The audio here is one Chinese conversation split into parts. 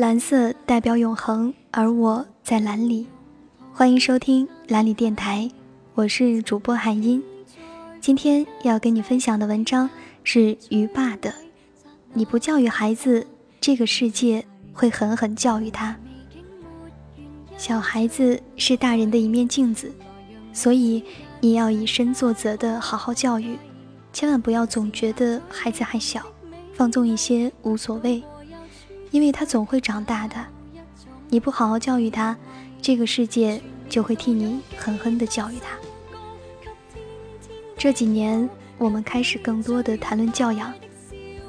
蓝色代表永恒，而我在蓝里。欢迎收听蓝里电台，我是主播海音。今天要跟你分享的文章是鱼爸的。你不教育孩子，这个世界会狠狠教育他。小孩子是大人的一面镜子，所以你要以身作则的好好教育，千万不要总觉得孩子还小，放纵一些无所谓。因为他总会长大的，你不好好教育他，这个世界就会替你狠狠地教育他。这几年，我们开始更多的谈论教养，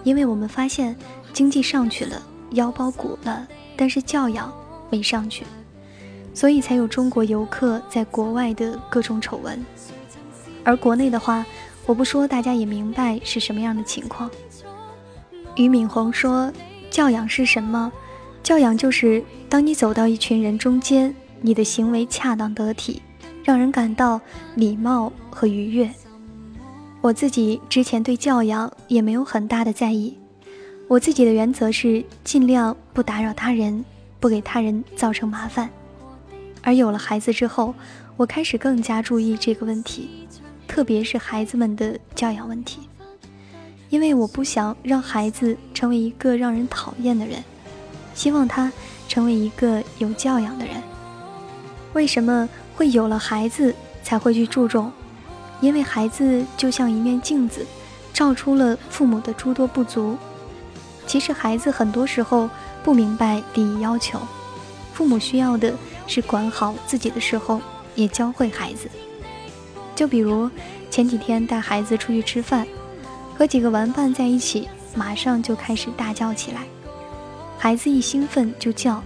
因为我们发现经济上去了，腰包鼓了，但是教养没上去，所以才有中国游客在国外的各种丑闻。而国内的话，我不说，大家也明白是什么样的情况。俞敏洪说。教养是什么？教养就是当你走到一群人中间，你的行为恰当得体，让人感到礼貌和愉悦。我自己之前对教养也没有很大的在意，我自己的原则是尽量不打扰他人，不给他人造成麻烦。而有了孩子之后，我开始更加注意这个问题，特别是孩子们的教养问题。因为我不想让孩子成为一个让人讨厌的人，希望他成为一个有教养的人。为什么会有了孩子才会去注重？因为孩子就像一面镜子，照出了父母的诸多不足。其实孩子很多时候不明白第一要求，父母需要的是管好自己的时候，也教会孩子。就比如前几天带孩子出去吃饭。和几个玩伴在一起，马上就开始大叫起来。孩子一兴奋就叫，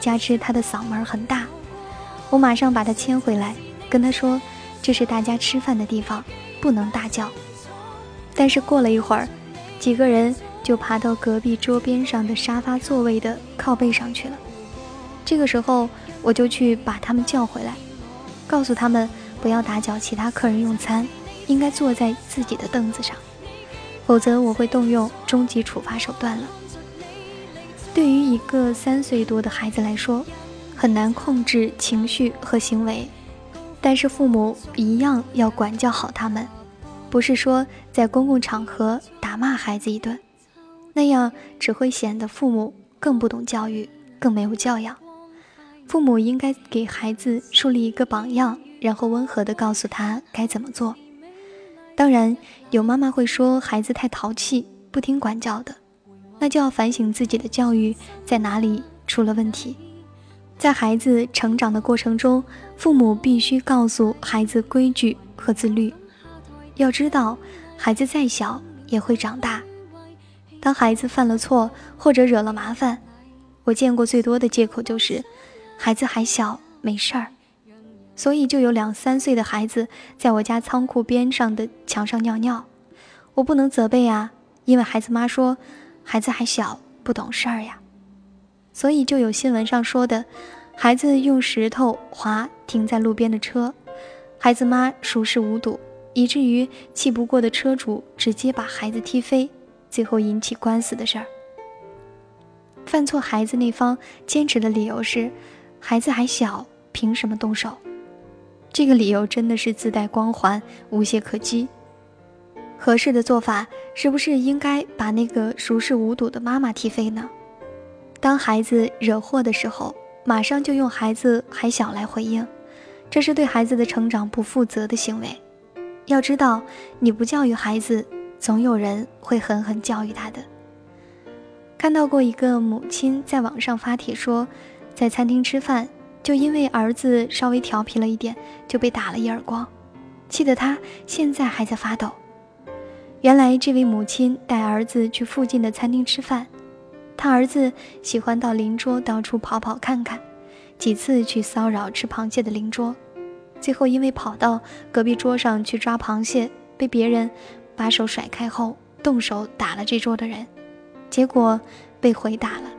加之他的嗓门很大，我马上把他牵回来，跟他说：“这是大家吃饭的地方，不能大叫。”但是过了一会儿，几个人就爬到隔壁桌边上的沙发座位的靠背上去了。这个时候，我就去把他们叫回来，告诉他们不要打搅其他客人用餐，应该坐在自己的凳子上。否则我会动用终极处罚手段了。对于一个三岁多的孩子来说，很难控制情绪和行为，但是父母一样要管教好他们，不是说在公共场合打骂孩子一顿，那样只会显得父母更不懂教育，更没有教养。父母应该给孩子树立一个榜样，然后温和地告诉他该怎么做。当然，有妈妈会说孩子太淘气，不听管教的，那就要反省自己的教育在哪里出了问题。在孩子成长的过程中，父母必须告诉孩子规矩和自律。要知道，孩子再小也会长大。当孩子犯了错或者惹了麻烦，我见过最多的借口就是孩子还小，没事儿。所以就有两三岁的孩子在我家仓库边上的墙上尿尿，我不能责备啊，因为孩子妈说孩子还小不懂事儿呀。所以就有新闻上说的，孩子用石头划停在路边的车，孩子妈熟视无睹，以至于气不过的车主直接把孩子踢飞，最后引起官司的事儿。犯错孩子那方坚持的理由是，孩子还小，凭什么动手？这个理由真的是自带光环，无懈可击。合适的做法是不是应该把那个熟视无睹的妈妈踢飞呢？当孩子惹祸的时候，马上就用孩子还小来回应，这是对孩子的成长不负责的行为。要知道，你不教育孩子，总有人会狠狠教育他的。看到过一个母亲在网上发帖说，在餐厅吃饭。就因为儿子稍微调皮了一点，就被打了一耳光，气得他现在还在发抖。原来这位母亲带儿子去附近的餐厅吃饭，他儿子喜欢到邻桌到处跑跑看看，几次去骚扰吃螃蟹的邻桌，最后因为跑到隔壁桌上去抓螃蟹，被别人把手甩开后动手打了这桌的人，结果被回打了。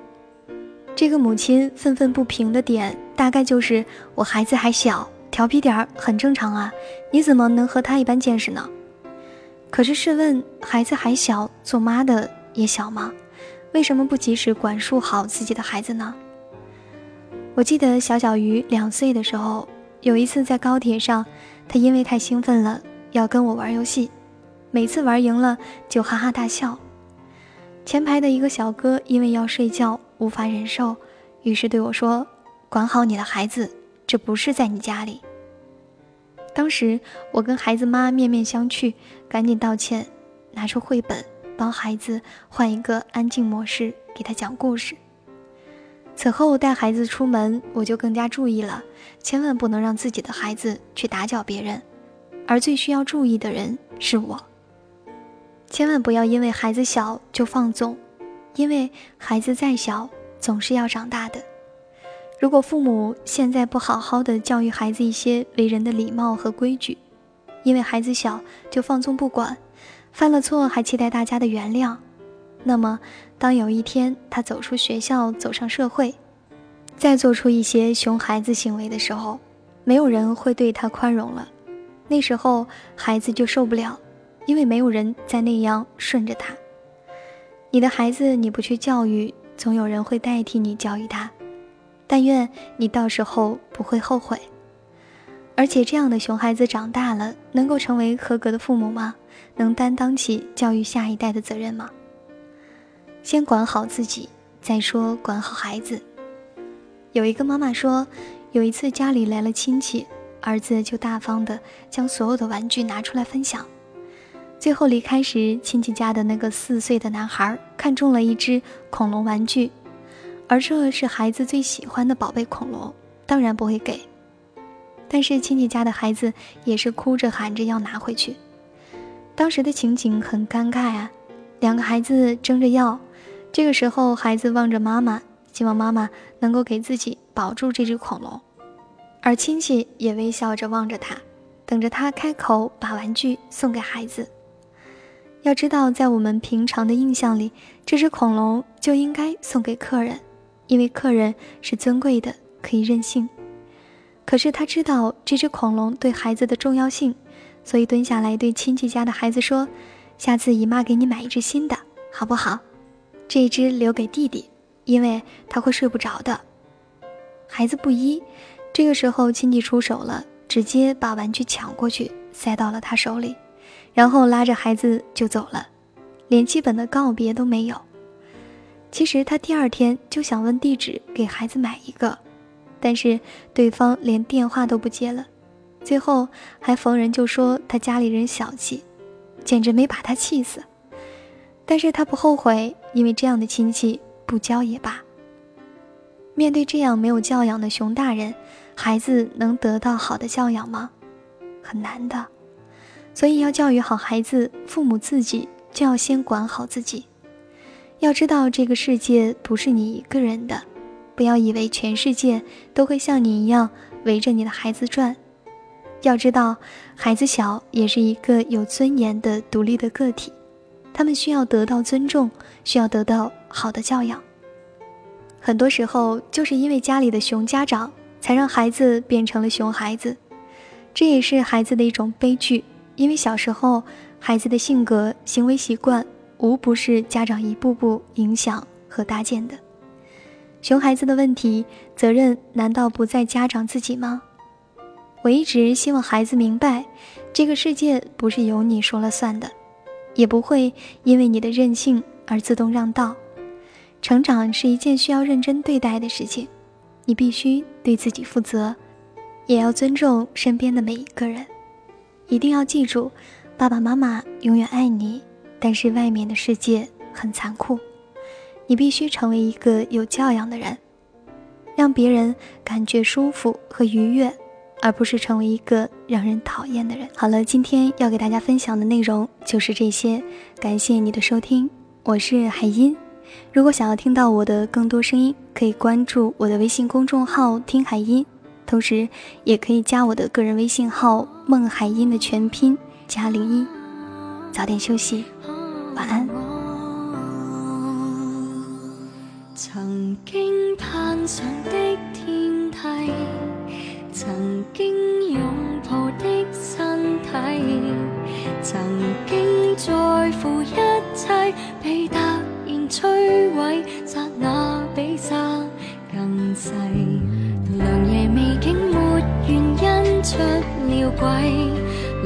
这个母亲愤愤不平的点，大概就是我孩子还小，调皮点儿很正常啊，你怎么能和他一般见识呢？可是试问，孩子还小，做妈的也小吗？为什么不及时管束好自己的孩子呢？我记得小小鱼两岁的时候，有一次在高铁上，他因为太兴奋了，要跟我玩游戏，每次玩赢了就哈哈大笑。前排的一个小哥因为要睡觉无法忍受，于是对我说：“管好你的孩子，这不是在你家里。”当时我跟孩子妈面面相觑，赶紧道歉，拿出绘本帮孩子换一个安静模式，给他讲故事。此后带孩子出门，我就更加注意了，千万不能让自己的孩子去打搅别人，而最需要注意的人是我。千万不要因为孩子小就放纵，因为孩子再小总是要长大的。如果父母现在不好好的教育孩子一些为人的礼貌和规矩，因为孩子小就放纵不管，犯了错还期待大家的原谅，那么当有一天他走出学校走上社会，再做出一些熊孩子行为的时候，没有人会对他宽容了。那时候孩子就受不了，因为没有人再那样顺着他。你的孩子你不去教育，总有人会代替你教育他。但愿你到时候不会后悔。而且，这样的熊孩子长大了，能够成为合格的父母吗？能担当起教育下一代的责任吗？先管好自己，再说管好孩子。有一个妈妈说，有一次家里来了亲戚，儿子就大方的将所有的玩具拿出来分享。最后离开时，亲戚家的那个四岁的男孩看中了一只恐龙玩具。而这是孩子最喜欢的宝贝恐龙，当然不会给。但是亲戚家的孩子也是哭着喊着要拿回去。当时的情景很尴尬啊，两个孩子争着要。这个时候，孩子望着妈妈，希望妈妈能够给自己保住这只恐龙，而亲戚也微笑着望着他，等着他开口把玩具送给孩子。要知道，在我们平常的印象里，这只恐龙就应该送给客人。因为客人是尊贵的，可以任性。可是他知道这只恐龙对孩子的重要性，所以蹲下来对亲戚家的孩子说：“下次姨妈给你买一只新的，好不好？这一只留给弟弟，因为他会睡不着的。”孩子不依。这个时候亲戚出手了，直接把玩具抢过去塞到了他手里，然后拉着孩子就走了，连基本的告别都没有。其实他第二天就想问地址给孩子买一个，但是对方连电话都不接了，最后还逢人就说他家里人小气，简直没把他气死。但是他不后悔，因为这样的亲戚不交也罢。面对这样没有教养的熊大人，孩子能得到好的教养吗？很难的。所以要教育好孩子，父母自己就要先管好自己。要知道，这个世界不是你一个人的，不要以为全世界都会像你一样围着你的孩子转。要知道，孩子小也是一个有尊严的独立的个体，他们需要得到尊重，需要得到好的教养。很多时候，就是因为家里的熊家长，才让孩子变成了熊孩子，这也是孩子的一种悲剧。因为小时候，孩子的性格、行为习惯。无不是家长一步步影响和搭建的。熊孩子的问题，责任难道不在家长自己吗？我一直希望孩子明白，这个世界不是由你说了算的，也不会因为你的任性而自动让道。成长是一件需要认真对待的事情，你必须对自己负责，也要尊重身边的每一个人。一定要记住，爸爸妈妈永远爱你。但是外面的世界很残酷，你必须成为一个有教养的人，让别人感觉舒服和愉悦，而不是成为一个让人讨厌的人。好了，今天要给大家分享的内容就是这些，感谢你的收听，我是海音。如果想要听到我的更多声音，可以关注我的微信公众号“听海音”，同时也可以加我的个人微信号“孟海音”的全拼加零一，早点休息。晚安。曾经攀上的天梯，曾经拥抱的身体，曾经在乎一切，被突然摧毁，刹那比刹更细。出了轨，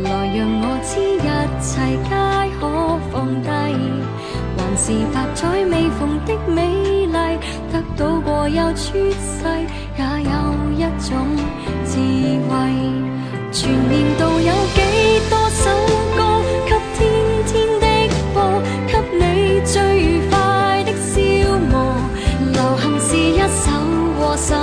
来让我知一切皆可放低。还是百载未逢的美丽，得到过又出世，也有一种智慧。全年度有几多首歌，给天天的播，给你最愉快的消磨。流行是一首和心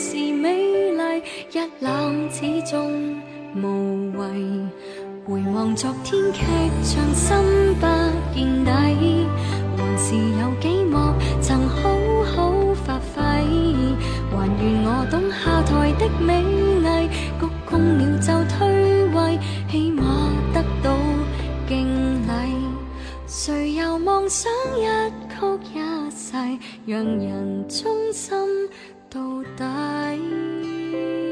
是美麗，一覽始終無謂。回望昨天劇場心不見底，還是有幾幕曾好好發揮，還願我懂下台的美藝，鞠躬了就退位，起碼得到敬禮。誰又妄想一曲一世，讓人衷心都答应。